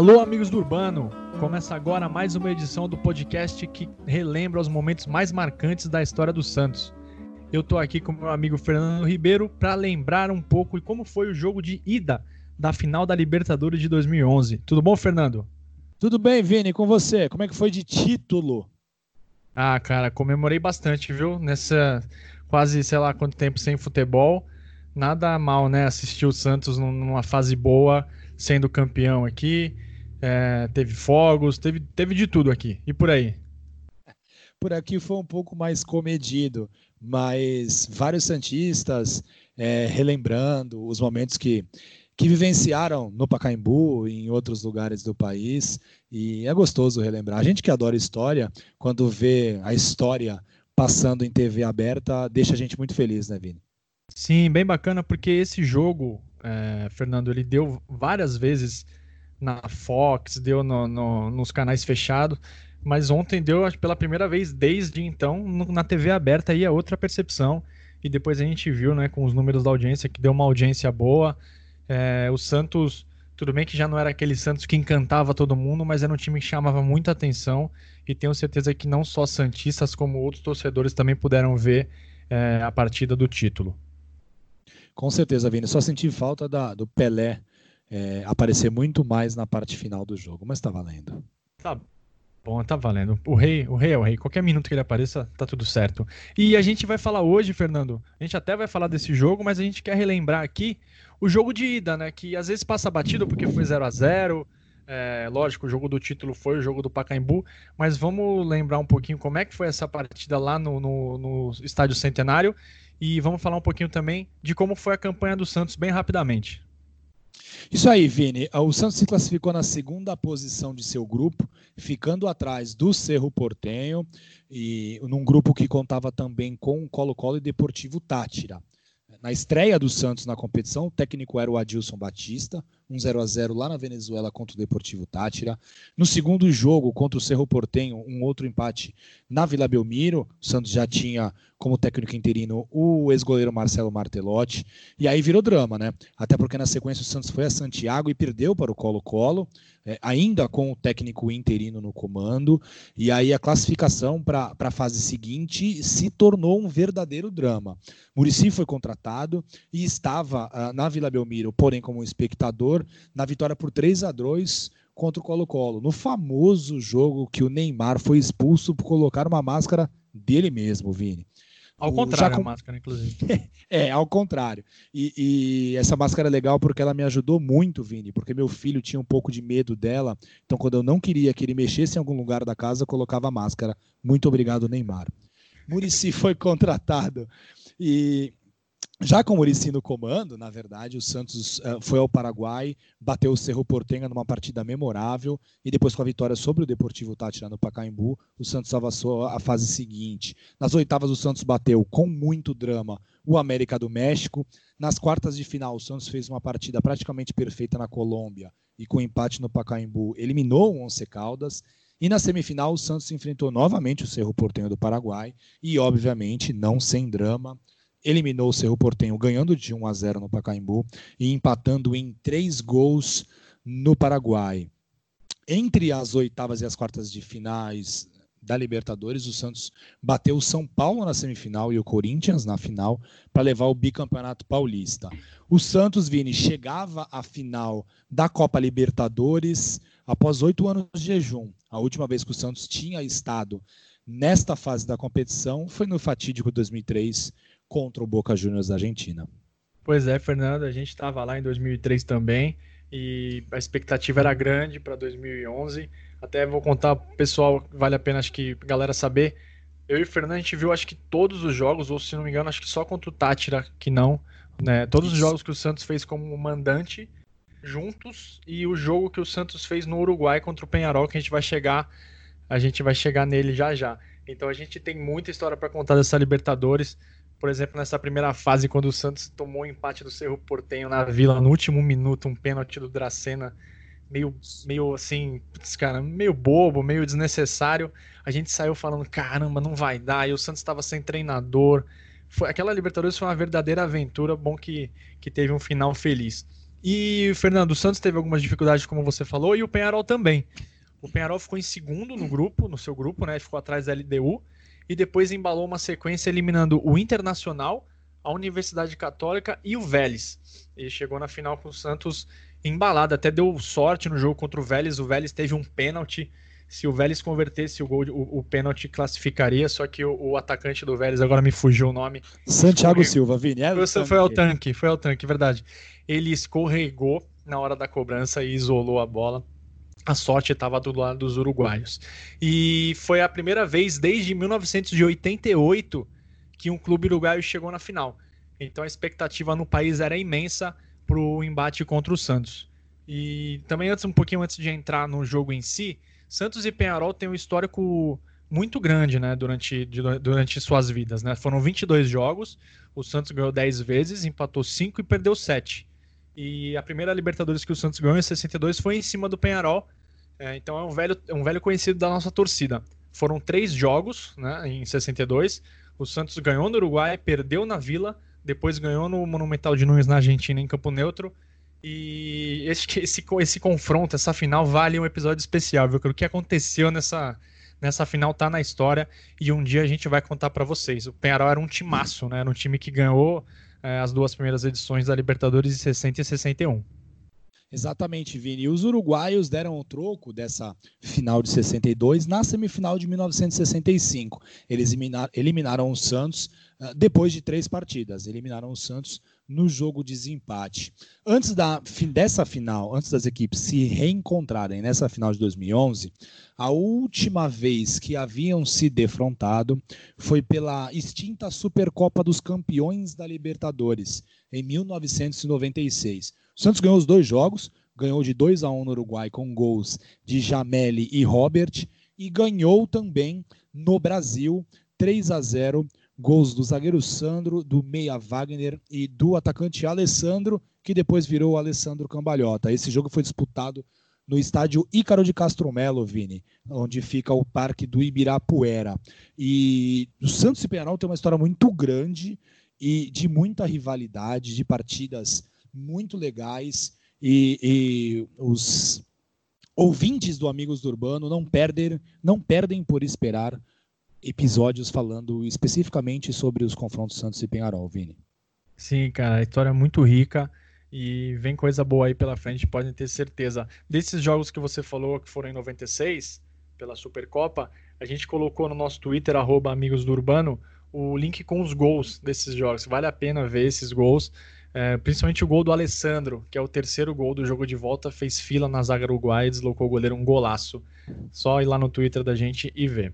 Alô, amigos do Urbano! Começa agora mais uma edição do podcast que relembra os momentos mais marcantes da história do Santos. Eu tô aqui com meu amigo Fernando Ribeiro para lembrar um pouco de como foi o jogo de ida da final da Libertadores de 2011. Tudo bom, Fernando? Tudo bem, Vini, com você? Como é que foi de título? Ah, cara, comemorei bastante, viu? Nessa quase, sei lá quanto tempo sem futebol. Nada mal, né? Assistir o Santos numa fase boa sendo campeão aqui. É, teve fogos, teve, teve de tudo aqui. E por aí? Por aqui foi um pouco mais comedido, mas vários Santistas é, relembrando os momentos que, que vivenciaram no Pacaembu e em outros lugares do país. E é gostoso relembrar. A gente que adora história, quando vê a história passando em TV aberta, deixa a gente muito feliz, né, Vini? Sim, bem bacana, porque esse jogo é, Fernando, ele deu várias vezes na Fox, deu no, no, nos canais fechados, mas ontem deu pela primeira vez desde então na TV aberta aí é outra percepção. E depois a gente viu, né, com os números da audiência, que deu uma audiência boa. É, o Santos, tudo bem que já não era aquele Santos que encantava todo mundo, mas era um time que chamava muita atenção. E tenho certeza que não só Santistas, como outros torcedores também puderam ver é, a partida do título. Com certeza, Vini. Só senti falta da, do Pelé é, aparecer muito mais na parte final do jogo, mas tá valendo. Tá bom, tá valendo. O rei, o rei é o rei. Qualquer minuto que ele apareça, tá tudo certo. E a gente vai falar hoje, Fernando. A gente até vai falar desse jogo, mas a gente quer relembrar aqui o jogo de ida, né? Que às vezes passa batido porque foi 0 a 0 é, lógico, o jogo do título foi o jogo do Pacaembu, mas vamos lembrar um pouquinho como é que foi essa partida lá no, no, no Estádio Centenário e vamos falar um pouquinho também de como foi a campanha do Santos bem rapidamente. Isso aí, Vini. O Santos se classificou na segunda posição de seu grupo, ficando atrás do Cerro Portenho, e num grupo que contava também com Colo-Colo e Deportivo Tátira. Na estreia do Santos na competição, o técnico era o Adilson Batista, um 0 a 0 lá na Venezuela contra o Deportivo Tátira. No segundo jogo, contra o Cerro Portenho, um outro empate na Vila Belmiro. O Santos já tinha como técnico interino o ex-goleiro Marcelo Martelotti. E aí virou drama, né? Até porque na sequência o Santos foi a Santiago e perdeu para o Colo-Colo, é, ainda com o técnico interino no comando. E aí a classificação para a fase seguinte se tornou um verdadeiro drama. Murici foi contratado e estava uh, na Vila Belmiro, porém como espectador, na vitória por 3 a 2 contra o Colo-Colo, no famoso jogo que o Neymar foi expulso por colocar uma máscara dele mesmo, Vini. Ao contrário, com... a máscara, inclusive. é, ao contrário. E, e, essa máscara é legal porque ela me ajudou muito, Vini, porque meu filho tinha um pouco de medo dela. Então, quando eu não queria que ele mexesse em algum lugar da casa, eu colocava a máscara. Muito obrigado, Neymar. Murici foi contratado. E já com o Murici no comando, na verdade, o Santos uh, foi ao Paraguai, bateu o Cerro Portenha numa partida memorável e depois com a vitória sobre o Deportivo Tátira no Pacaembu, o Santos avançou a fase seguinte. Nas oitavas, o Santos bateu com muito drama o América do México. Nas quartas de final, o Santos fez uma partida praticamente perfeita na Colômbia e com empate no Pacaembu eliminou o Once Caldas. E na semifinal, o Santos enfrentou novamente o Cerro Portenho do Paraguai e, obviamente, não sem drama, eliminou o Cerro Portenho ganhando de 1 a 0 no Pacaembu e empatando em três gols no Paraguai. Entre as oitavas e as quartas de finais da Libertadores, o Santos bateu o São Paulo na semifinal e o Corinthians na final para levar o bicampeonato paulista. O Santos, Vini, chegava à final da Copa Libertadores após oito anos de jejum. A última vez que o Santos tinha estado nesta fase da competição foi no fatídico 2003 contra o Boca Juniors da Argentina. Pois é, Fernando, a gente estava lá em 2003 também e a expectativa era grande para 2011. Até vou contar pro pessoal, vale a pena acho que a galera saber. Eu e o Fernando a gente viu acho que todos os jogos, ou se não me engano, acho que só contra o Tátira que não, né? Todos os jogos que o Santos fez como mandante juntos e o jogo que o Santos fez no Uruguai contra o Penharol que a gente vai chegar, a gente vai chegar nele já já. Então a gente tem muita história para contar dessa Libertadores por exemplo, nessa primeira fase, quando o Santos tomou o empate do Cerro Portenho na Vila no último minuto, um pênalti do Dracena, meio, meio assim, cara, meio bobo, meio desnecessário. A gente saiu falando, caramba, não vai dar. E o Santos estava sem treinador. Foi, aquela Libertadores foi uma verdadeira aventura, bom que, que teve um final feliz. E, Fernando, o Santos teve algumas dificuldades, como você falou, e o Penharol também. O Penharol ficou em segundo no grupo, no seu grupo, né? Ficou atrás da LDU e depois embalou uma sequência eliminando o Internacional, a Universidade Católica e o Vélez. E chegou na final com o Santos embalado, até deu sorte no jogo contra o Vélez. O Vélez teve um pênalti. Se o Vélez convertesse o gol, o, o pênalti classificaria, só que o, o, atacante do Vélez, agora me fugiu o nome. Santiago Silva, Vini. É foi, foi ao tanque, foi ao tanque, verdade. Ele escorregou na hora da cobrança e isolou a bola a sorte estava do lado dos uruguaios. E foi a primeira vez desde 1988 que um clube uruguaio chegou na final. Então a expectativa no país era imensa para o embate contra o Santos. E também antes um pouquinho antes de entrar no jogo em si, Santos e Penharol têm um histórico muito grande, né, durante, durante suas vidas, né? Foram 22 jogos, o Santos ganhou 10 vezes, empatou 5 e perdeu 7. E a primeira Libertadores que o Santos ganhou em 62 foi em cima do Penharol. É, então é um velho, é um velho conhecido da nossa torcida. Foram três jogos né, em 62. O Santos ganhou no Uruguai, perdeu na Vila, depois ganhou no Monumental de Nunes na Argentina, em Campo Neutro. E esse, esse, esse confronto, essa final, vale um episódio especial, viu? O que aconteceu nessa, nessa final tá na história e um dia a gente vai contar para vocês. O Penharol era um timaço, né? Era um time que ganhou é, as duas primeiras edições da Libertadores de 60 e 61. Exatamente, Vini. E os uruguaios deram o troco dessa final de 62 na semifinal de 1965. Eles eliminaram o Santos uh, depois de três partidas. Eliminaram o Santos no jogo de desempate. Antes da, dessa final, antes das equipes se reencontrarem nessa final de 2011, a última vez que haviam se defrontado foi pela extinta Supercopa dos Campeões da Libertadores, em 1996. O Santos ganhou os dois jogos, ganhou de 2 a 1 no Uruguai com gols de Jameli e Robert e ganhou também no Brasil 3 a 0, gols do zagueiro Sandro, do meia Wagner e do atacante Alessandro, que depois virou Alessandro Cambalhota. Esse jogo foi disputado no estádio Ícaro de Castro Melo, Vini, onde fica o Parque do Ibirapuera. E o Santos e Penal tem uma história muito grande e de muita rivalidade, de partidas muito legais e, e os ouvintes do Amigos do Urbano não perdem, não perdem por esperar episódios falando especificamente sobre os confrontos Santos e Penharol, Vini. Sim, cara, a história é muito rica e vem coisa boa aí pela frente, podem ter certeza. Desses jogos que você falou que foram em 96, pela Supercopa, a gente colocou no nosso Twitter, arroba Amigos do Urbano, o link com os gols desses jogos. Vale a pena ver esses gols. É, principalmente o gol do Alessandro, que é o terceiro gol do jogo de volta, fez fila na zaga uruguaia e deslocou o goleiro um golaço. Só ir lá no Twitter da gente e ver.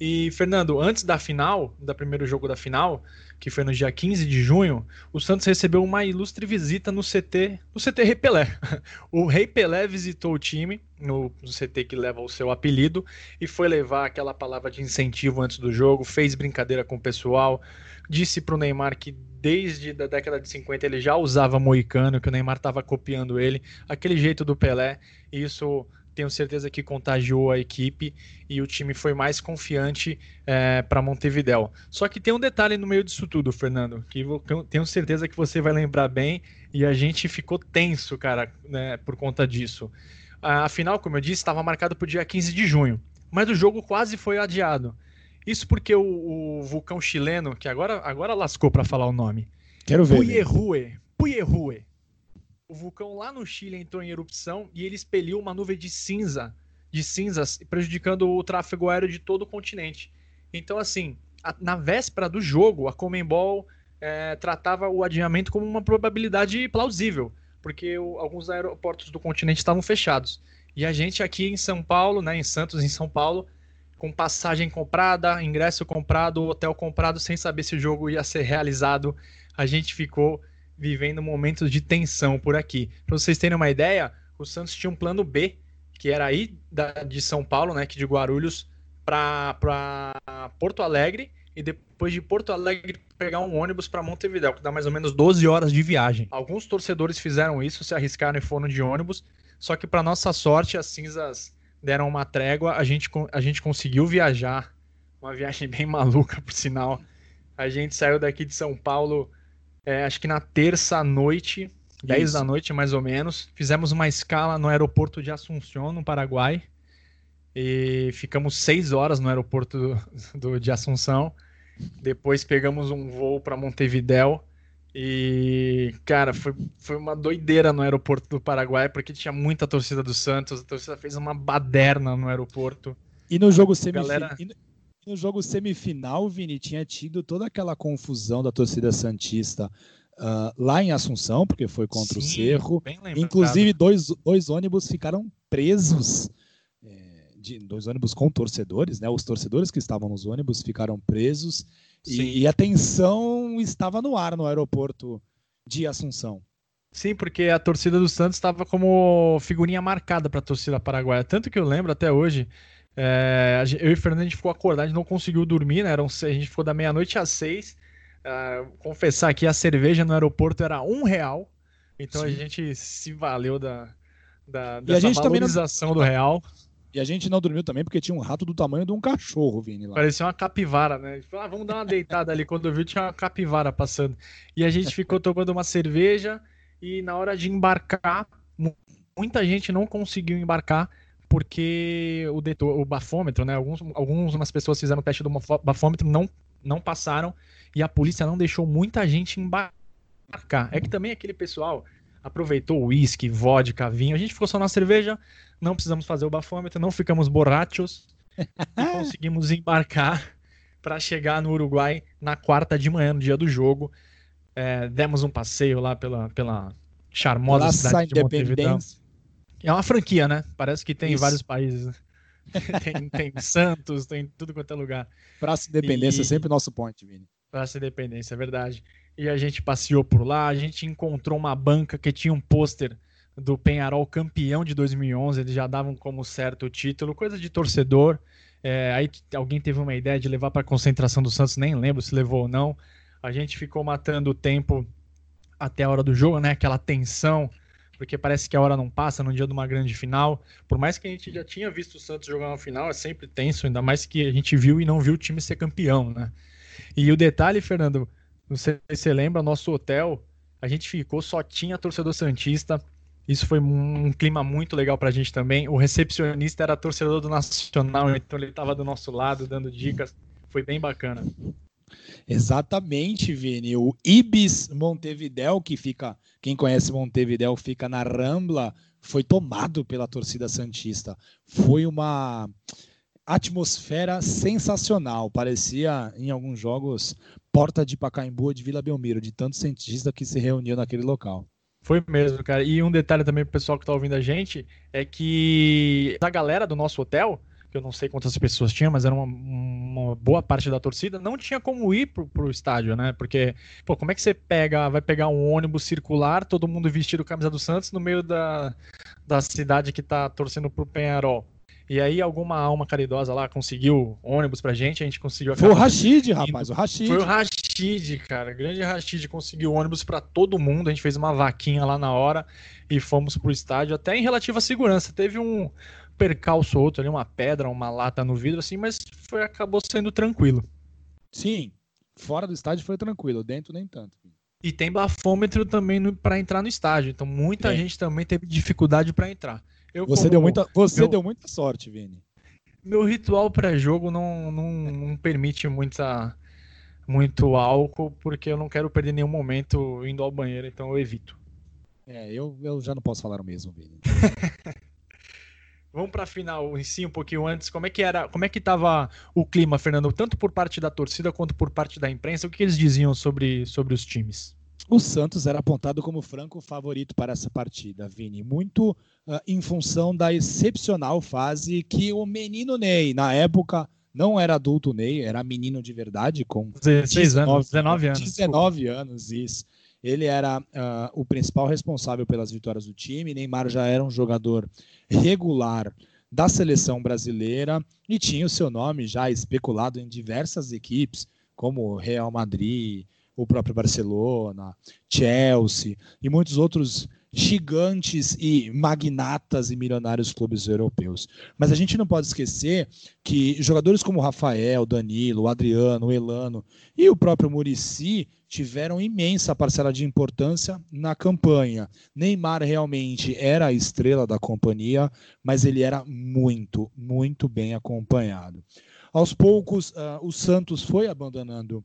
E, Fernando, antes da final, do primeiro jogo da final, que foi no dia 15 de junho, o Santos recebeu uma ilustre visita no CT, no CT Rei Pelé. O Rei Pelé visitou o time, no, CT que leva o seu apelido, e foi levar aquela palavra de incentivo antes do jogo, fez brincadeira com o pessoal, disse para o Neymar que desde a década de 50 ele já usava moicano, que o Neymar estava copiando ele, aquele jeito do Pelé, e isso tenho certeza que contagiou a equipe e o time foi mais confiante é, para Montevidéu. Só que tem um detalhe no meio disso tudo, Fernando, que eu tenho certeza que você vai lembrar bem e a gente ficou tenso, cara, né, por conta disso. A final, como eu disse, estava marcado para o dia 15 de junho, mas o jogo quase foi adiado. Isso porque o, o vulcão chileno, que agora, agora lascou para falar o nome, Quero ver. Puyehue, Puyehue, o vulcão lá no Chile entrou em erupção e ele expeliu uma nuvem de cinza, de cinzas, prejudicando o tráfego aéreo de todo o continente. Então, assim, a, na véspera do jogo, a Comembol é, tratava o adiamento como uma probabilidade plausível, porque o, alguns aeroportos do continente estavam fechados. E a gente aqui em São Paulo, né, em Santos, em São Paulo, com passagem comprada, ingresso comprado, hotel comprado, sem saber se o jogo ia ser realizado, a gente ficou vivendo momentos de tensão por aqui. Para vocês terem uma ideia, o Santos tinha um plano B, que era ir da, de São Paulo, né, que de Guarulhos, para Porto Alegre e depois de Porto Alegre pegar um ônibus para Montevideo, que dá mais ou menos 12 horas de viagem. Alguns torcedores fizeram isso, se arriscaram e foram de ônibus, só que para nossa sorte as cinzas deram uma trégua, a gente, a gente conseguiu viajar, uma viagem bem maluca, por sinal. A gente saiu daqui de São Paulo é, acho que na terça noite, 10 da noite mais ou menos. Fizemos uma escala no aeroporto de Assunção, no Paraguai. E ficamos seis horas no aeroporto do, do de Assunção. Depois pegamos um voo para Montevidéu. E, cara, foi, foi uma doideira no aeroporto do Paraguai, porque tinha muita torcida do Santos. A torcida fez uma baderna no aeroporto. E no jogo semifinal. Galera... no jogo semifinal, Vini, tinha tido toda aquela confusão da torcida Santista uh, lá em Assunção, porque foi contra Sim, o Cerro. Inclusive, dois, dois ônibus ficaram presos. É, de, dois ônibus com torcedores, né? Os torcedores que estavam nos ônibus ficaram presos. E, e a tensão estava no ar no aeroporto de Assunção. Sim, porque a torcida do Santos estava como figurinha marcada para a torcida paraguaia. Tanto que eu lembro até hoje, é, eu e o Fernando a gente ficou acordado, a gente não conseguiu dormir, né? Eram, a gente ficou da meia-noite às seis. Uh, confessar que a cerveja no aeroporto era um real, então Sim. a gente se valeu da, da dessa valorização não... do real. E a gente não dormiu também porque tinha um rato do tamanho de um cachorro, Vini. Lá. Parecia uma capivara, né? Ah, vamos dar uma deitada ali. Quando eu vi, tinha uma capivara passando. E a gente ficou tomando uma cerveja e na hora de embarcar, muita gente não conseguiu embarcar porque o, detor, o bafômetro, né? Alguns, algumas pessoas fizeram o teste do bafômetro, não, não passaram e a polícia não deixou muita gente embarcar. É que também aquele pessoal aproveitou uísque, vodka, vinho. A gente ficou só na cerveja, não precisamos fazer o bafômetro, não ficamos borrachos e conseguimos embarcar para chegar no Uruguai na quarta de manhã, no dia do jogo. É, demos um passeio lá pela, pela charmosa cidade de Montevideo. É uma franquia, né? Parece que tem Isso. em vários países. Né? tem, tem, Santos, tem tudo quanto é lugar. Praça Independência e... é sempre o nosso point, Vini. Praça Independência, é verdade. E a gente passeou por lá, a gente encontrou uma banca que tinha um pôster do Penharol campeão de 2011, eles já davam como certo o título, coisa de torcedor. É, aí alguém teve uma ideia de levar para a concentração do Santos, nem lembro se levou ou não. A gente ficou matando o tempo até a hora do jogo, né? Aquela tensão, porque parece que a hora não passa no dia de uma grande final. Por mais que a gente já tinha visto o Santos jogar uma final, é sempre tenso, ainda mais que a gente viu e não viu o time ser campeão, né? E o detalhe, Fernando, não sei se você lembra, nosso hotel, a gente ficou, só tinha torcedor Santista. Isso foi um clima muito legal pra gente também. O recepcionista era torcedor do Nacional, então ele estava do nosso lado, dando dicas. Foi bem bacana. Exatamente, Vini. O Ibis Montevidéu, que fica, quem conhece Montevidéu, fica na Rambla, foi tomado pela torcida Santista. Foi uma atmosfera sensacional. Parecia, em alguns jogos, Porta de Pacaembu de Vila Belmiro, de tanto cientista que se reuniu naquele local. Foi mesmo, cara. E um detalhe também pro pessoal que tá ouvindo a gente é que a galera do nosso hotel, que eu não sei quantas pessoas tinha, mas era uma, uma boa parte da torcida, não tinha como ir pro, pro estádio, né? Porque, pô, como é que você pega, vai pegar um ônibus circular, todo mundo vestido camisa do Santos no meio da, da cidade que tá torcendo pro Penharol? E aí alguma alma caridosa lá conseguiu ônibus pra gente, a gente conseguiu... Foi o Rashid, rapaz, o Rashid. Foi o Rashid, cara, grande Rashid conseguiu ônibus para todo mundo, a gente fez uma vaquinha lá na hora e fomos pro estádio, até em relativa segurança, teve um percalço outro ali, uma pedra, uma lata no vidro, assim, mas foi, acabou sendo tranquilo. Sim, fora do estádio foi tranquilo, dentro nem tanto. E tem bafômetro também para entrar no estádio, então muita gente também teve dificuldade para entrar. Eu, você deu muita, você meu, deu muita sorte, Vini. Meu ritual pré-jogo não, não, não permite muita, muito álcool, porque eu não quero perder nenhum momento indo ao banheiro, então eu evito. É, eu, eu já não posso falar o mesmo, Vini. Vamos para a final em si um pouquinho antes. Como é que era, como é que estava o clima, Fernando, tanto por parte da torcida quanto por parte da imprensa? O que eles diziam sobre, sobre os times? O Santos era apontado como franco favorito para essa partida, Vini, muito uh, em função da excepcional fase que o menino Ney, na época, não era adulto Ney, era menino de verdade, com 16 19, anos, 19 anos. 19 anos, isso. Ele era uh, o principal responsável pelas vitórias do time. Neymar já era um jogador regular da seleção brasileira e tinha o seu nome já especulado em diversas equipes, como Real Madrid, o próprio Barcelona, Chelsea e muitos outros gigantes e magnatas e milionários clubes europeus. Mas a gente não pode esquecer que jogadores como Rafael, Danilo, Adriano, Elano e o próprio Murici tiveram imensa parcela de importância na campanha. Neymar realmente era a estrela da companhia, mas ele era muito, muito bem acompanhado. Aos poucos, uh, o Santos foi abandonando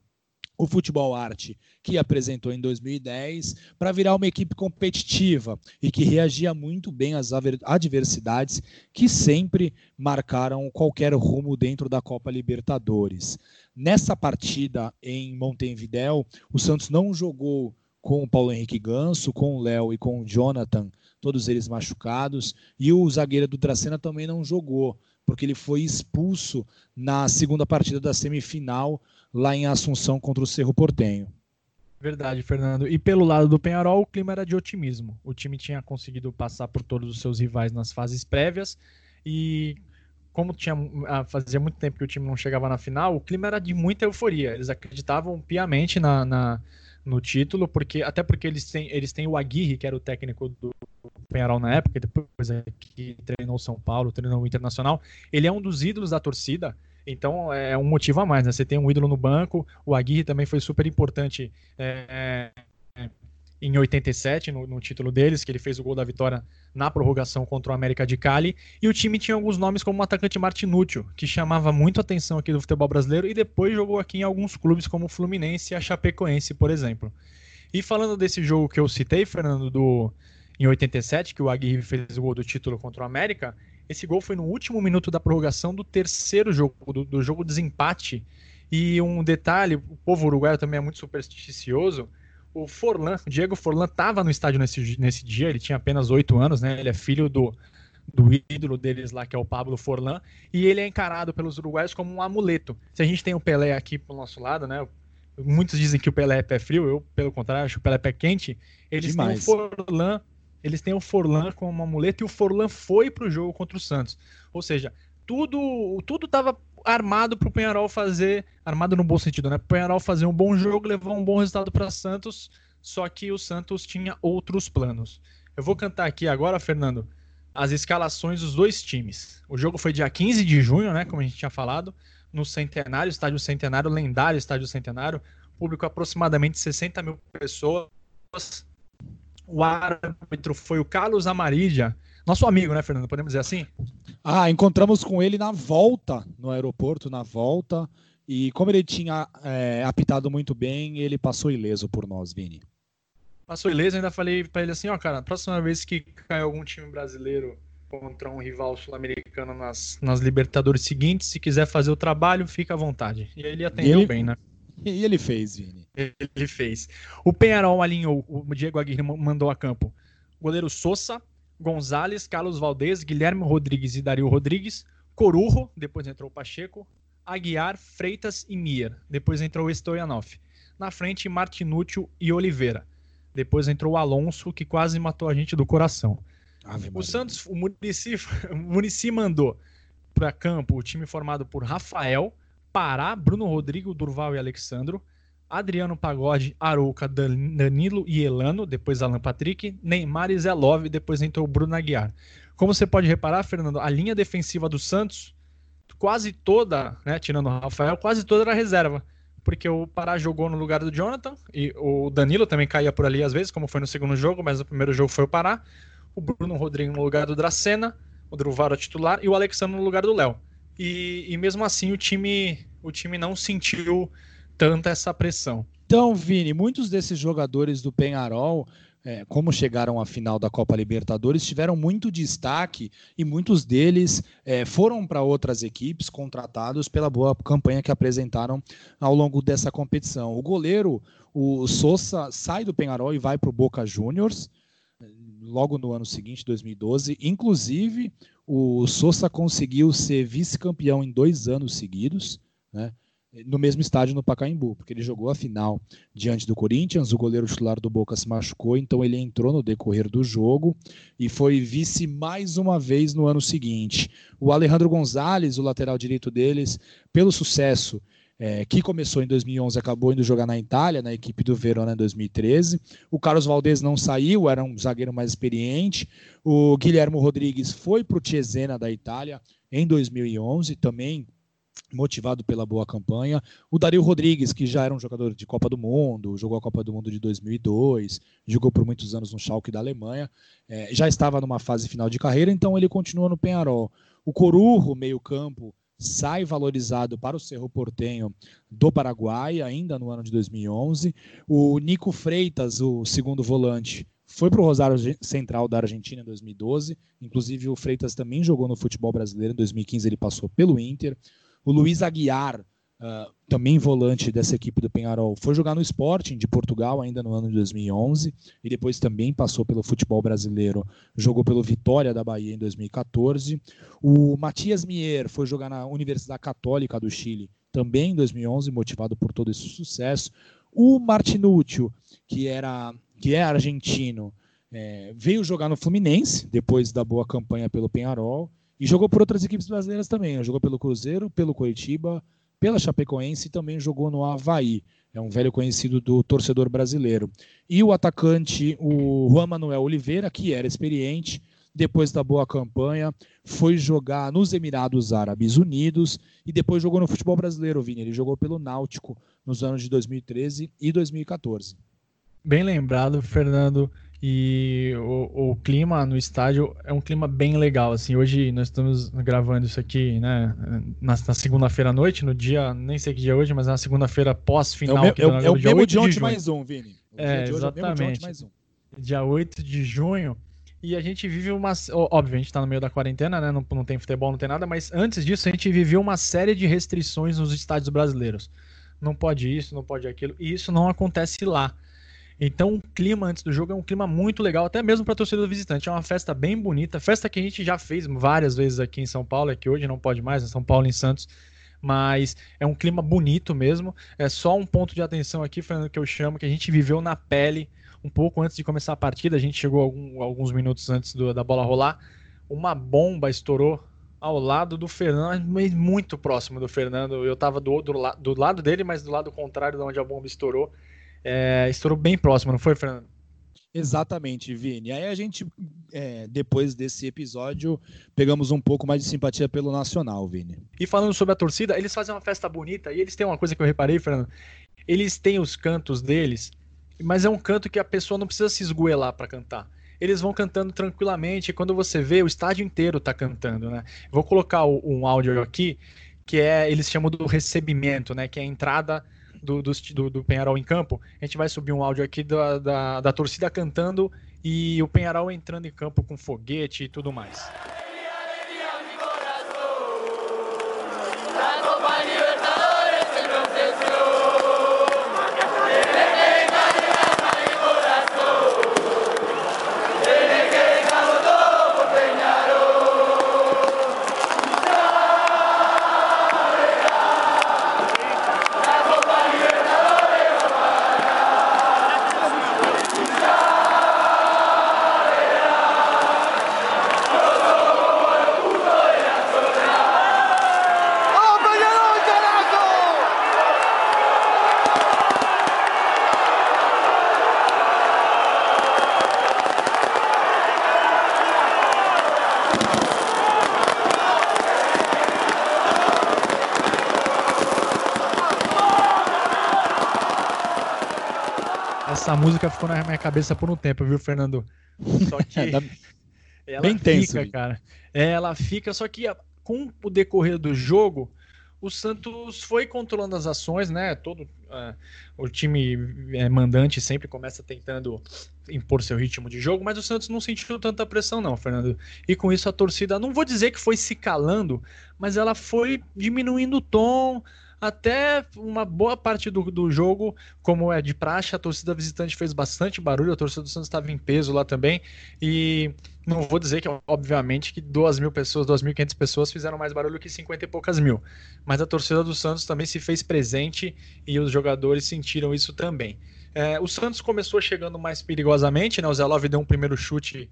o futebol arte que apresentou em 2010 para virar uma equipe competitiva e que reagia muito bem às adversidades que sempre marcaram qualquer rumo dentro da Copa Libertadores. Nessa partida em Montevidéu, o Santos não jogou com o Paulo Henrique Ganso, com o Léo e com o Jonathan, todos eles machucados, e o zagueiro do Dracena também não jogou, porque ele foi expulso na segunda partida da semifinal lá em Assunção contra o Cerro Portenho. Verdade, Fernando. E pelo lado do Penharol, o clima era de otimismo. O time tinha conseguido passar por todos os seus rivais nas fases prévias e como tinha ah, fazia muito tempo que o time não chegava na final, o clima era de muita euforia. Eles acreditavam piamente na, na no título, porque até porque eles têm, eles têm o Aguirre, que era o técnico do Penharol na época, depois que treinou São Paulo, treinou o Internacional. Ele é um dos ídolos da torcida. Então é um motivo a mais, né? Você tem um ídolo no banco, o Aguirre também foi super importante é, é, em 87, no, no, título deles, que ele fez o gol da vitória na prorrogação contra o América de Cali. E o time tinha alguns nomes como o atacante Martinúcio, que chamava muito atenção aqui do futebol brasileiro e depois jogou aqui em alguns clubes como o Fluminense e a Chapecoense, por exemplo. E falando desse jogo que eu citei, Fernando, do, em 87, que o Aguirre fez o gol do título contra o América, esse gol foi no último minuto da prorrogação do terceiro jogo, do, do jogo desempate. E um detalhe, o povo uruguaio também é muito supersticioso. O Forlan, o Diego Forlan, estava no estádio nesse, nesse dia, ele tinha apenas oito anos, né? Ele é filho do, do ídolo deles lá, que é o Pablo Forlan, e ele é encarado pelos uruguaios como um amuleto. Se a gente tem o Pelé aqui pro nosso lado, né? Muitos dizem que o Pelé é pé frio, eu, pelo contrário, acho que o Pelé é pé quente. Eles Demais. têm o Forlan eles têm o Forlan como amuleto e o Forlan foi para o jogo contra o Santos. Ou seja, tudo tudo estava armado para o Penharol fazer, armado no bom sentido, né? Penharol fazer um bom jogo, levar um bom resultado para Santos, só que o Santos tinha outros planos. Eu vou cantar aqui agora, Fernando, as escalações dos dois times. O jogo foi dia 15 de junho, né, como a gente tinha falado, no Centenário, estádio Centenário, lendário estádio Centenário, público aproximadamente 60 mil pessoas, o árbitro foi o Carlos Amarília, nosso amigo, né, Fernando? Podemos dizer assim? Ah, encontramos com ele na volta, no aeroporto, na volta. E como ele tinha é, apitado muito bem, ele passou ileso por nós, Vini. Passou ileso, ainda falei para ele assim, ó, cara, próxima vez que cai algum time brasileiro contra um rival sul-americano nas, nas Libertadores seguintes, se quiser fazer o trabalho, fica à vontade. E ele atendeu ele, bem, né? E ele fez, Vini. Ele fez. O Penharol alinhou, o Diego Aguirre mandou a campo. Goleiro Sousa, Gonzalez, Carlos Valdez, Guilherme Rodrigues e Dario Rodrigues, Corujo, depois entrou Pacheco, Aguiar, Freitas e Mier. Depois entrou Stoyanov. Na frente, Martinúcio e Oliveira. Depois entrou Alonso, que quase matou a gente do coração. Ave o Santos, o o Murici mandou para campo o time formado por Rafael, Pará, Bruno Rodrigo, Durval e Alexandro, Adriano Pagode, Arouca, Danilo e Elano, depois Alan Patrick, Neymar e Zé Love, depois entrou Bruno Aguiar. Como você pode reparar, Fernando, a linha defensiva do Santos, quase toda, né, tirando o Rafael, quase toda era reserva. Porque o Pará jogou no lugar do Jonathan, e o Danilo também caía por ali às vezes, como foi no segundo jogo, mas no primeiro jogo foi o Pará. O Bruno Rodrigo no lugar do Dracena, o Druvaro titular e o Alexandre no lugar do Léo. E, e mesmo assim o time, o time não sentiu tanta essa pressão. Então, Vini, muitos desses jogadores do Penharol, é, como chegaram à final da Copa Libertadores, tiveram muito destaque e muitos deles é, foram para outras equipes contratados pela boa campanha que apresentaram ao longo dessa competição. O goleiro, o Sousa, sai do Penharol e vai para o Boca Juniors logo no ano seguinte, 2012. Inclusive, o Sousa conseguiu ser vice-campeão em dois anos seguidos, né? no mesmo estádio no Pacaembu, porque ele jogou a final diante do Corinthians, o goleiro titular do Boca se machucou, então ele entrou no decorrer do jogo e foi vice mais uma vez no ano seguinte. O Alejandro Gonzalez, o lateral direito deles, pelo sucesso é, que começou em 2011 acabou indo jogar na Itália, na equipe do Verona em 2013. O Carlos Valdez não saiu, era um zagueiro mais experiente. O Guilherme Rodrigues foi para o Cesena da Itália em 2011, também motivado pela boa campanha. O Dario Rodrigues, que já era um jogador de Copa do Mundo, jogou a Copa do Mundo de 2002, jogou por muitos anos no Schalke da Alemanha, é, já estava numa fase final de carreira, então ele continua no Penharol. O Corujo, meio-campo, sai valorizado para o Cerro Portenho do Paraguai, ainda no ano de 2011. O Nico Freitas, o segundo volante, foi para o Rosário Central da Argentina em 2012. Inclusive, o Freitas também jogou no futebol brasileiro. Em 2015, ele passou pelo Inter. O Luiz Aguiar, uh, também volante dessa equipe do Penharol, foi jogar no Sporting de Portugal ainda no ano de 2011 e depois também passou pelo futebol brasileiro, jogou pelo Vitória da Bahia em 2014. O Matias Mier foi jogar na Universidade Católica do Chile também em 2011, motivado por todo esse sucesso. O Martinúcio, que era que é argentino, é, veio jogar no Fluminense depois da boa campanha pelo Penharol e jogou por outras equipes brasileiras também. Jogou pelo Cruzeiro, pelo Coritiba, pela Chapecoense e também jogou no Havaí. É um velho conhecido do torcedor brasileiro. E o atacante, o Juan Manuel Oliveira, que era experiente, depois da boa campanha, foi jogar nos Emirados Árabes Unidos e depois jogou no futebol brasileiro, Vini. Ele jogou pelo Náutico nos anos de 2013 e 2014. Bem lembrado, Fernando. E o, o, clima no estádio é um clima bem legal. Assim, hoje nós estamos gravando isso aqui, né? Na, na segunda-feira à noite, no dia, nem sei que dia é hoje, mas na segunda-feira pós-final. É o, me, é, é o mesmo de ontem mais um, Vini. é, exatamente. É um. Dia 8 de junho. E a gente vive uma. Óbvio, a gente tá no meio da quarentena, né? Não, não tem futebol, não tem nada, mas antes disso a gente viveu uma série de restrições nos estádios brasileiros. Não pode isso, não pode aquilo. E isso não acontece lá. Então o clima antes do jogo é um clima muito legal, até mesmo para torcedor visitante. É uma festa bem bonita, festa que a gente já fez várias vezes aqui em São Paulo, é que hoje não pode mais, em São Paulo em Santos. Mas é um clima bonito mesmo. É só um ponto de atenção aqui, Fernando, que eu chamo, que a gente viveu na pele um pouco antes de começar a partida. A gente chegou algum, alguns minutos antes do, da bola rolar. Uma bomba estourou ao lado do Fernando, mas muito próximo do Fernando. Eu estava do, do, do lado dele, mas do lado contrário de onde a bomba estourou é, estourou bem próximo, não foi, Fernando? Exatamente, Vini. Aí a gente, é, depois desse episódio, pegamos um pouco mais de simpatia pelo Nacional, Vini. E falando sobre a torcida, eles fazem uma festa bonita e eles têm uma coisa que eu reparei, Fernando. Eles têm os cantos deles, mas é um canto que a pessoa não precisa se esgoelar para cantar. Eles vão cantando tranquilamente e quando você vê, o estádio inteiro tá cantando, né? Vou colocar um áudio aqui que é, eles chamam do recebimento, né? Que é a entrada do, do, do, Penharol em campo, a gente vai subir um áudio aqui da, da, da torcida cantando e o Penharol entrando em campo com foguete e tudo mais. Essa música ficou na minha cabeça por um tempo, viu, Fernando? Só que ela Bem tenso, fica, cara. É, ela fica, só que com o decorrer do jogo, o Santos foi controlando as ações, né? Todo uh, o time é, mandante sempre começa tentando impor seu ritmo de jogo, mas o Santos não sentiu tanta pressão, não, Fernando. E com isso a torcida, não vou dizer que foi se calando, mas ela foi diminuindo o tom, até uma boa parte do, do jogo, como é de praxe, a torcida visitante fez bastante barulho, a torcida do Santos estava em peso lá também. E não vou dizer que, obviamente, que 2 mil pessoas, 2.500 pessoas fizeram mais barulho que 50 e poucas mil. Mas a torcida do Santos também se fez presente e os jogadores sentiram isso também. É, o Santos começou chegando mais perigosamente, né? O Love deu um primeiro chute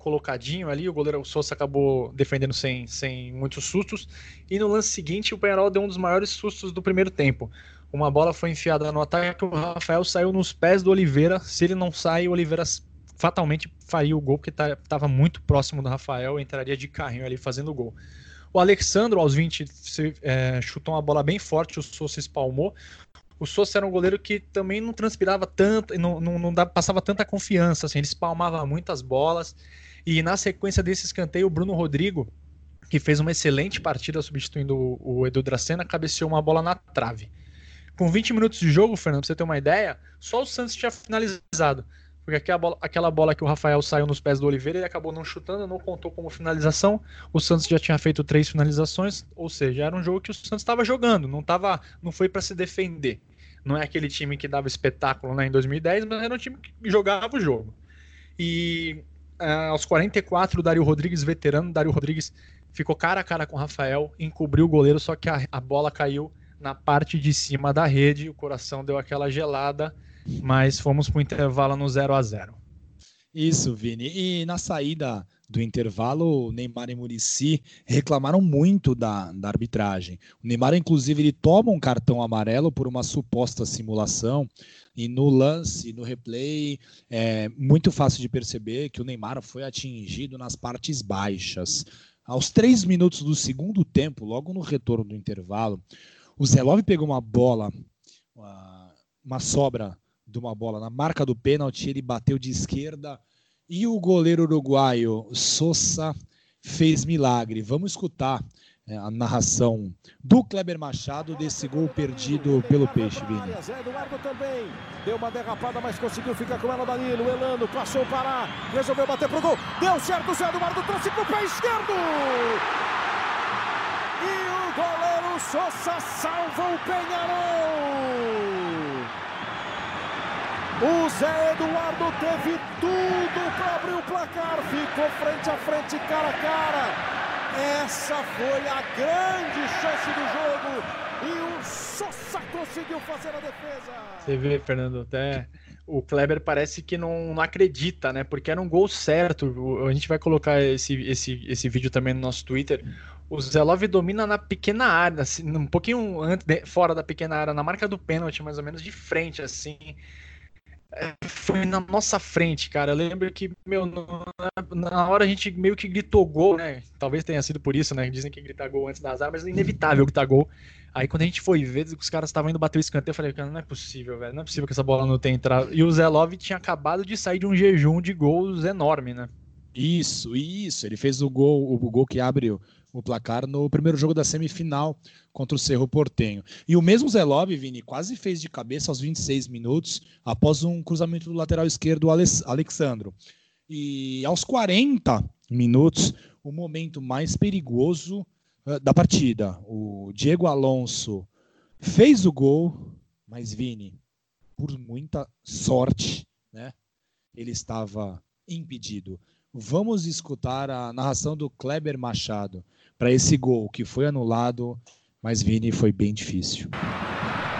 colocadinho ali, o goleiro Sousa acabou defendendo sem, sem muitos sustos. E no lance seguinte, o Penharol deu um dos maiores sustos do primeiro tempo. Uma bola foi enfiada no ataque, o Rafael saiu nos pés do Oliveira. Se ele não sai, o Oliveira fatalmente faria o gol, porque estava tá, muito próximo do Rafael, entraria de carrinho ali fazendo o gol. O Alexandro, aos 20, se, é, chutou uma bola bem forte, o Sousa espalmou. O Sousa era um goleiro que também não transpirava tanto, não, não, não passava tanta confiança, assim, ele espalmava muitas bolas. E na sequência desse escanteio, o Bruno Rodrigo, que fez uma excelente partida substituindo o, Edu Dracena, cabeceou uma bola na trave. Com 20 minutos de jogo, Fernando, pra você ter uma ideia, só o Santos tinha finalizado. Porque aquela bola, aquela bola que o Rafael saiu nos pés do Oliveira, ele acabou não chutando, não contou como finalização. O Santos já tinha feito três finalizações, ou seja, era um jogo que o Santos estava jogando, não, tava, não foi para se defender. Não é aquele time que dava espetáculo né, em 2010, mas era um time que jogava o jogo. E aos 44, o Dário Rodrigues, veterano, Dário Rodrigues ficou cara a cara com o Rafael, encobriu o goleiro, só que a, a bola caiu na parte de cima da rede, o coração deu aquela gelada mas fomos para o intervalo no 0 a 0 Isso, Vini. E na saída do intervalo, Neymar e Murici reclamaram muito da, da arbitragem. O Neymar, inclusive, ele toma um cartão amarelo por uma suposta simulação. E no lance, no replay, é muito fácil de perceber que o Neymar foi atingido nas partes baixas. Aos três minutos do segundo tempo, logo no retorno do intervalo, o Zelov pegou uma bola, uma sobra de uma bola na marca do pênalti, ele bateu de esquerda e o goleiro uruguaio Sosa fez milagre. Vamos escutar é, a narração do Kleber Machado desse gol perdido pelo Peixe, Vini. Zé Eduardo também deu uma derrapada, mas conseguiu ficar com ela Danilo. Elano passou para resolveu bater pro gol. Deu certo, Zé Eduardo trouxe pro pé esquerdo. E o goleiro Sosa salva o Penharol. O Zé Eduardo teve tudo para abrir o placar, ficou frente a frente, cara a cara. Essa foi a grande chance do jogo e o Sosa conseguiu fazer a defesa. Você vê, Fernando, até o Kleber parece que não, não acredita, né? Porque era um gol certo. A gente vai colocar esse, esse, esse vídeo também no nosso Twitter. O Zelov domina na pequena área, assim, um pouquinho antes, fora da pequena área, na marca do pênalti, mais ou menos de frente, assim foi na nossa frente, cara. Eu lembro que, meu, na hora a gente meio que gritou gol, né? Talvez tenha sido por isso, né? Dizem que gritar gol antes das armas é inevitável gritar gol. Aí quando a gente foi ver, os caras estavam indo bater o escanteio, eu falei, cara, não é possível, velho. Não é possível que essa bola não tenha entrado. E o Zé Love tinha acabado de sair de um jejum de gols enorme, né? Isso, isso. Ele fez o gol, o gol que abre o placar no primeiro jogo da semifinal contra o Cerro Portenho. E o mesmo Zé Love, Vini, quase fez de cabeça aos 26 minutos após um cruzamento do lateral esquerdo, o Alexandro. E aos 40 minutos, o momento mais perigoso uh, da partida. O Diego Alonso fez o gol, mas Vini, por muita sorte, né? Ele estava impedido. Vamos escutar a narração do Kleber Machado para esse gol que foi anulado, mas Vini foi bem difícil.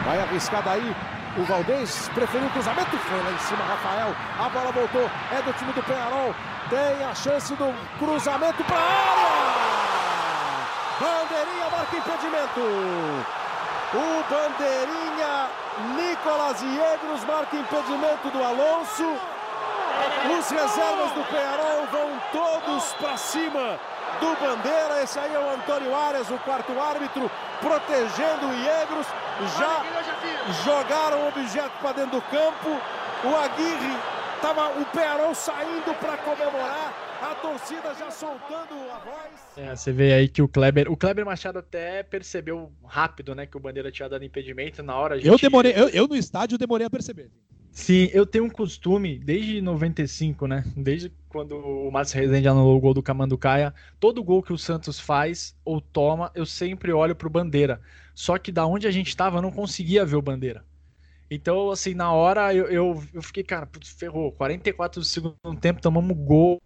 Vai arriscar daí. O Valdez preferiu o cruzamento, foi lá em cima, Rafael. A bola voltou, é do time do Penharol. Tem a chance do cruzamento para área. Bandeirinha marca impedimento. O Bandeirinha Nicolas Iegros marca impedimento do Alonso. Os reservas do Penharol vão todos para cima do Bandeira. Esse aí é o Antônio Arias, o quarto árbitro, protegendo o Iegros. Já jogaram o objeto para dentro do campo. O Aguirre estava o Penharol saindo para comemorar. A torcida já soltando a voz. É, você vê aí que o Kleber, o Kleber Machado até percebeu rápido, né, que o Bandeira tinha dado impedimento na hora. Gente... Eu demorei, eu, eu no estádio demorei a perceber. Sim, eu tenho um costume, desde 95, né? Desde quando o Márcio Rezende anulou o gol do Camanducaia, todo gol que o Santos faz ou toma, eu sempre olho pro Bandeira. Só que da onde a gente tava, eu não conseguia ver o Bandeira. Então, assim, na hora eu, eu, eu fiquei, cara, putz, ferrou. 44 do segundo tempo, tomamos gol,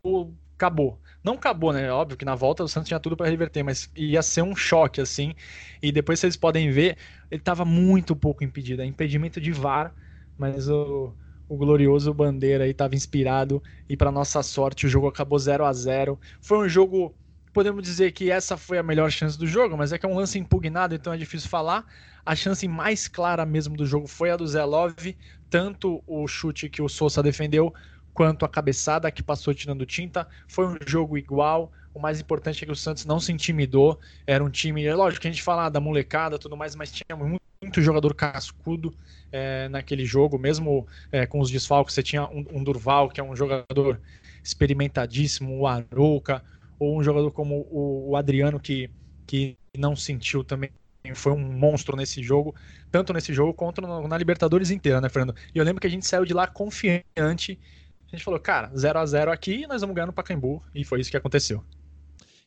acabou. Não acabou, né? Óbvio que na volta o Santos tinha tudo para reverter, mas ia ser um choque, assim. E depois vocês podem ver, ele tava muito pouco impedido. É impedimento de VAR mas o, o glorioso Bandeira estava inspirado e para nossa sorte o jogo acabou 0 a 0. Foi um jogo, podemos dizer que essa foi a melhor chance do jogo, mas é que é um lance impugnado, então é difícil falar. A chance mais clara mesmo do jogo foi a do Zé Love, tanto o chute que o Sousa defendeu quanto a cabeçada que passou tirando tinta. Foi um jogo igual. O mais importante é que o Santos não se intimidou. Era um time, é lógico que a gente fala da molecada tudo mais, mas tinha muito, jogador cascudo é, naquele jogo, mesmo é, com os desfalques. Você tinha um, um, Durval, que é um jogador experimentadíssimo, o Arouca, ou um jogador como o, o Adriano, que, que não sentiu também foi um monstro nesse jogo, tanto nesse jogo quanto na Libertadores inteira, né, Fernando? E eu lembro que a gente saiu de lá confiante. A gente falou, cara, 0 a 0 aqui nós vamos ganhar no Pacaembu. E foi isso que aconteceu.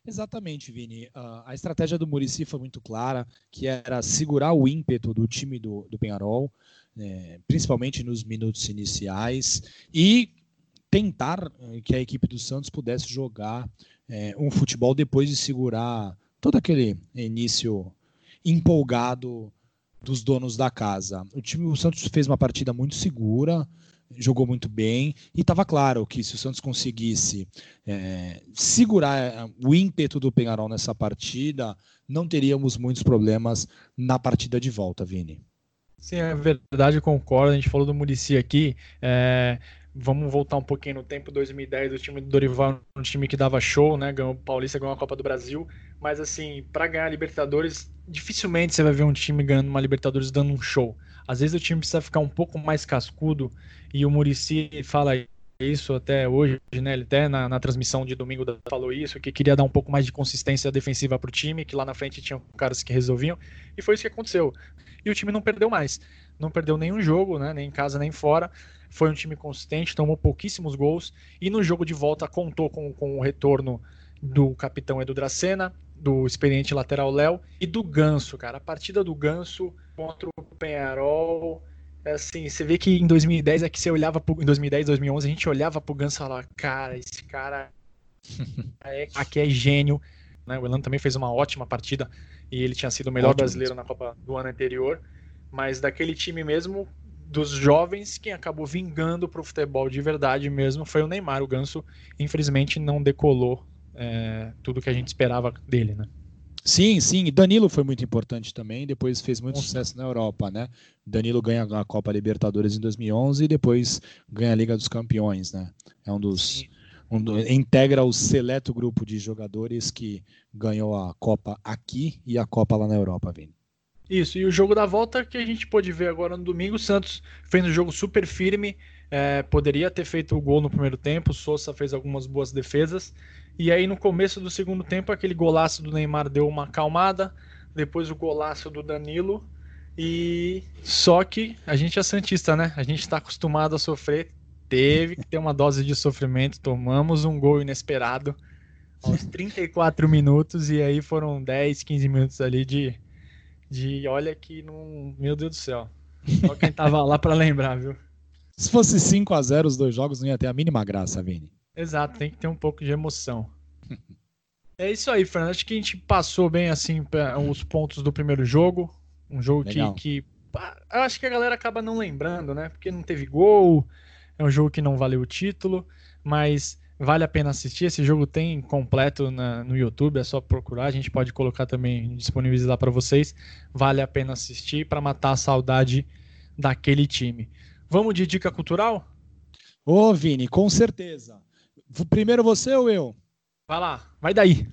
Exatamente, Vini. Uh, a estratégia do Murici foi muito clara, que era segurar o ímpeto do time do, do Penharol, né, principalmente nos minutos iniciais, e tentar eh, que a equipe do Santos pudesse jogar é, um futebol depois de segurar todo aquele início empolgado dos donos da casa. O time o Santos fez uma partida muito segura, jogou muito bem e estava claro que se o Santos conseguisse é, segurar é, o ímpeto do Penharol nessa partida, não teríamos muitos problemas na partida de volta, Vini. Sim, é verdade, eu concordo. A gente falou do Murici aqui. É, vamos voltar um pouquinho no tempo 2010, o time do Dorival, um time que dava show, né? Ganhou o Paulista, ganhou a Copa do Brasil. Mas assim, para ganhar a Libertadores, dificilmente você vai ver um time ganhando uma Libertadores dando um show. Às vezes o time precisa ficar um pouco mais cascudo e o Murici fala isso até hoje, né? Ele até na, na transmissão de domingo falou isso, que queria dar um pouco mais de consistência defensiva para o time, que lá na frente tinham caras que resolviam, e foi isso que aconteceu. E o time não perdeu mais. Não perdeu nenhum jogo, né? Nem em casa nem fora. Foi um time consistente, tomou pouquíssimos gols. E no jogo de volta contou com, com o retorno do capitão Edu Dracena, do experiente lateral Léo e do Ganso, cara. A partida do Ganso contra o Penharol. É assim, você vê que em 2010 é que você olhava pro, em 2010, 2011, a gente olhava pro Ganso e falava, cara, esse cara é, aqui é gênio. Né? O Elano também fez uma ótima partida e ele tinha sido o melhor Ótimo. brasileiro na Copa do ano anterior. Mas daquele time mesmo, dos jovens, quem acabou vingando pro futebol de verdade mesmo foi o Neymar. O Ganso, infelizmente, não decolou é, tudo que a gente esperava dele, né? Sim, sim. Danilo foi muito importante também. Depois fez muito sucesso na Europa, né? Danilo ganha a Copa Libertadores em 2011 e depois ganha a Liga dos Campeões, né? É um dos um do, integra o seleto grupo de jogadores que ganhou a Copa aqui e a Copa lá na Europa, Vini. Isso, e o jogo da volta que a gente pôde ver agora no domingo, o Santos fez um jogo super firme, é, poderia ter feito o gol no primeiro tempo, o Sousa fez algumas boas defesas, e aí no começo do segundo tempo, aquele golaço do Neymar deu uma acalmada, depois o golaço do Danilo. E só que a gente é santista, né? A gente está acostumado a sofrer, teve que ter uma dose de sofrimento, tomamos um gol inesperado aos 34 minutos e aí foram 10, 15 minutos ali de de olha que não, meu Deus do céu. Só quem tava lá para lembrar, viu? Se fosse 5 a 0 os dois jogos não ia ter a mínima graça, Vini. Exato, tem que ter um pouco de emoção. é isso aí, Fernando. Acho que a gente passou bem assim os pontos do primeiro jogo. Um jogo que, que eu acho que a galera acaba não lembrando, né? Porque não teve gol, é um jogo que não valeu o título, mas vale a pena assistir. Esse jogo tem completo na, no YouTube, é só procurar. A gente pode colocar também, disponibilizar para vocês. Vale a pena assistir para matar a saudade daquele time. Vamos de dica cultural? Ô, Vini, com certeza. Primeiro você ou eu? Vai lá, vai daí.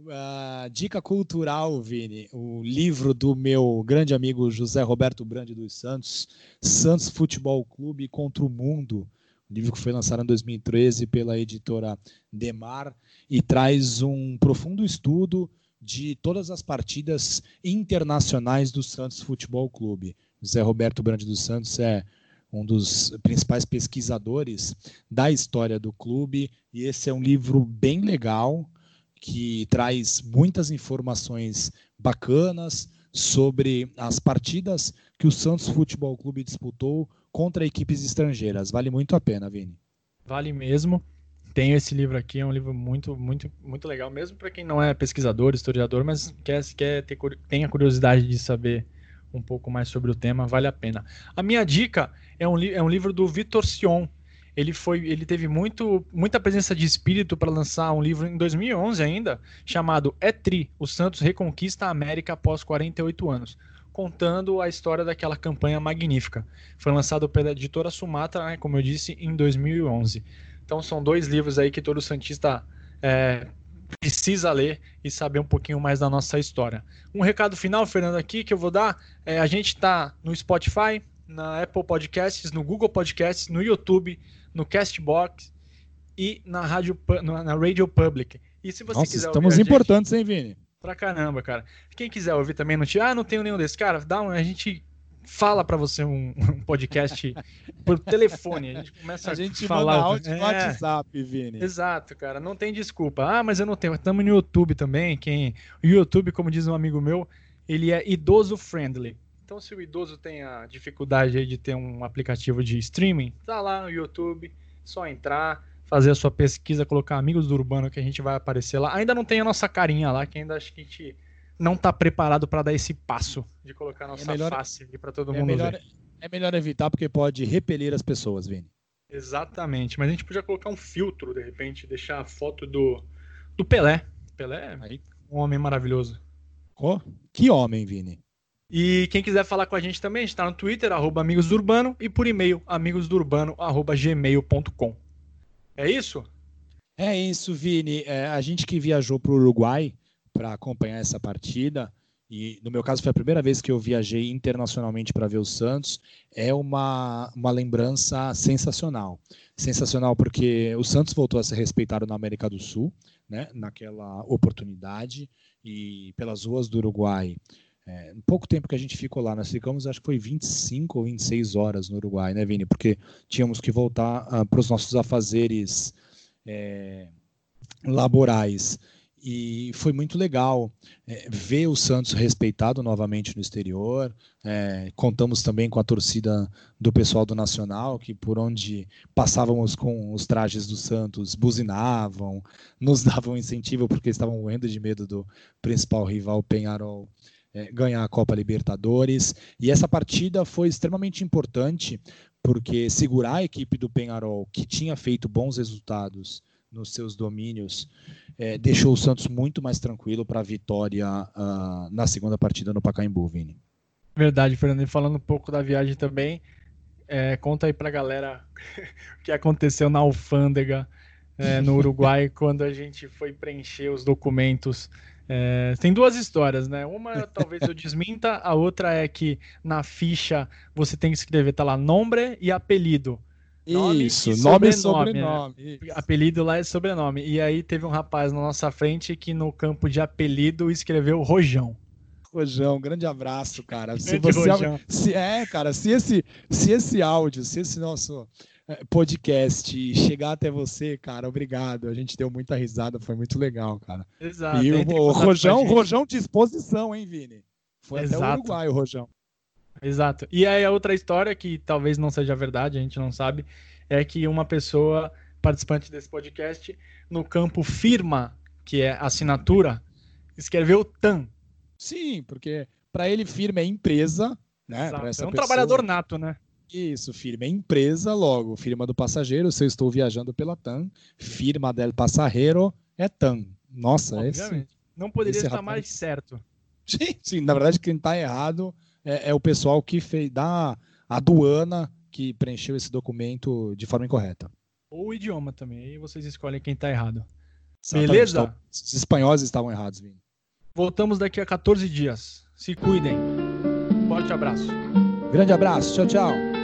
uh, dica cultural, Vini. O livro do meu grande amigo José Roberto Brande dos Santos, Santos Futebol Clube contra o Mundo. Um livro que foi lançado em 2013 pela editora Demar e traz um profundo estudo de todas as partidas internacionais do Santos Futebol Clube. José Roberto Brande dos Santos é um dos principais pesquisadores da história do clube, e esse é um livro bem legal que traz muitas informações bacanas sobre as partidas que o Santos Futebol Clube disputou contra equipes estrangeiras. Vale muito a pena, Vini. Vale mesmo. Tenho esse livro aqui, é um livro muito, muito, muito legal, mesmo para quem não é pesquisador, historiador, mas quer, quer ter, tem a curiosidade de saber um pouco mais sobre o tema, vale a pena. A minha dica é um, é um livro do Vitor Sion. Ele foi, ele teve muito, muita presença de espírito para lançar um livro em 2011 ainda, chamado É Tri, o Santos reconquista a América após 48 anos, contando a história daquela campanha magnífica. Foi lançado pela editora Sumatra, né, como eu disse, em 2011. Então são dois livros aí que todo santista é, precisa ler e saber um pouquinho mais da nossa história. Um recado final, Fernando, aqui que eu vou dar: é, a gente está no Spotify, na Apple Podcasts, no Google Podcasts, no YouTube, no Castbox e na rádio na Radio Public. E se você Nossa, quiser estamos importantes, gente, hein, Vini? Pra caramba, cara. Quem quiser ouvir também, não tinha, ah, não tenho nenhum desses, cara, dá um, a gente fala para você um, um, podcast por telefone. A gente começa a, gente a falar. Manda áudio é, no WhatsApp, Vini. Exato, cara. Não tem desculpa. Ah, mas eu não tenho. Estamos no YouTube também. Quem... O YouTube, como diz um amigo meu, ele é idoso friendly. Então, se o idoso tem a dificuldade de ter um aplicativo de streaming, tá lá no YouTube, só entrar, fazer a sua pesquisa, colocar amigos do Urbano que a gente vai aparecer lá. Ainda não tem a nossa carinha lá, que ainda acho que a gente não está preparado para dar esse passo de colocar nossa é melhor, face aqui para todo é mundo melhor, ver. É melhor evitar porque pode repelir as pessoas, Vini. Exatamente, mas a gente podia colocar um filtro de repente, deixar a foto do, do Pelé. Pelé é um homem maravilhoso. Oh, que homem, Vini. E quem quiser falar com a gente também, está no Twitter, arroba Amigos do Urbano, e por e-mail, amigosdourbano.gmail.com. É isso? É isso, Vini. É, a gente que viajou para o Uruguai, para acompanhar essa partida. E no meu caso foi a primeira vez que eu viajei internacionalmente para ver o Santos. É uma, uma lembrança sensacional. Sensacional porque o Santos voltou a ser respeitado na América do Sul, né, naquela oportunidade. E pelas ruas do Uruguai, é, pouco tempo que a gente ficou lá, nós ficamos acho que foi 25 ou 26 horas no Uruguai, né, Vini? Porque tínhamos que voltar uh, para os nossos afazeres é, laborais e foi muito legal é, ver o Santos respeitado novamente no exterior. É, contamos também com a torcida do pessoal do Nacional, que por onde passávamos com os trajes do Santos, buzinavam, nos davam incentivo porque estavam morrendo de medo do principal rival Penharol é, ganhar a Copa Libertadores. E essa partida foi extremamente importante porque segurar a equipe do Penharol, que tinha feito bons resultados nos seus domínios, é, deixou o Santos muito mais tranquilo para a vitória uh, na segunda partida no Pacaembu, Vini. Verdade, Fernando. E falando um pouco da viagem também, é, conta aí para a galera o que aconteceu na alfândega é, no Uruguai quando a gente foi preencher os documentos. É, tem duas histórias, né? Uma talvez eu desminta, a outra é que na ficha você tem que escrever, tá lá, nome e apelido. Nome Isso, e nome e sobrenome. Né? Apelido lá é sobrenome. E aí teve um rapaz na nossa frente que no campo de apelido escreveu Rojão. Rojão, grande abraço, cara. Se você, se, é, cara, se esse, se esse áudio, se esse nosso é, podcast chegar até você, cara, obrigado. A gente deu muita risada, foi muito legal, cara. Exato. E o, o Rojão, Rojão de exposição, hein, Vini? Foi Exato. até o Uruguai, o Rojão. Exato. E aí a outra história, que talvez não seja verdade, a gente não sabe, é que uma pessoa, participante desse podcast, no campo firma, que é assinatura, escreveu TAM. Sim, porque para ele firma é empresa, né? é um pessoa... trabalhador nato, né? Isso, firma é empresa, logo, firma do passageiro, se eu estou viajando pela TAM, firma del passageiro é TAM. Nossa, Obviamente. esse... Não poderia esse estar rapaz... mais certo. Sim, sim, na verdade quem está errado é, é o pessoal que fez da aduana que preencheu esse documento de forma incorreta. Ou o idioma também, aí vocês escolhem quem está errado. Exatamente. Beleza? Então, os espanhóis estavam errados, Vini. Voltamos daqui a 14 dias. Se cuidem. Forte abraço. Grande abraço. Tchau, tchau.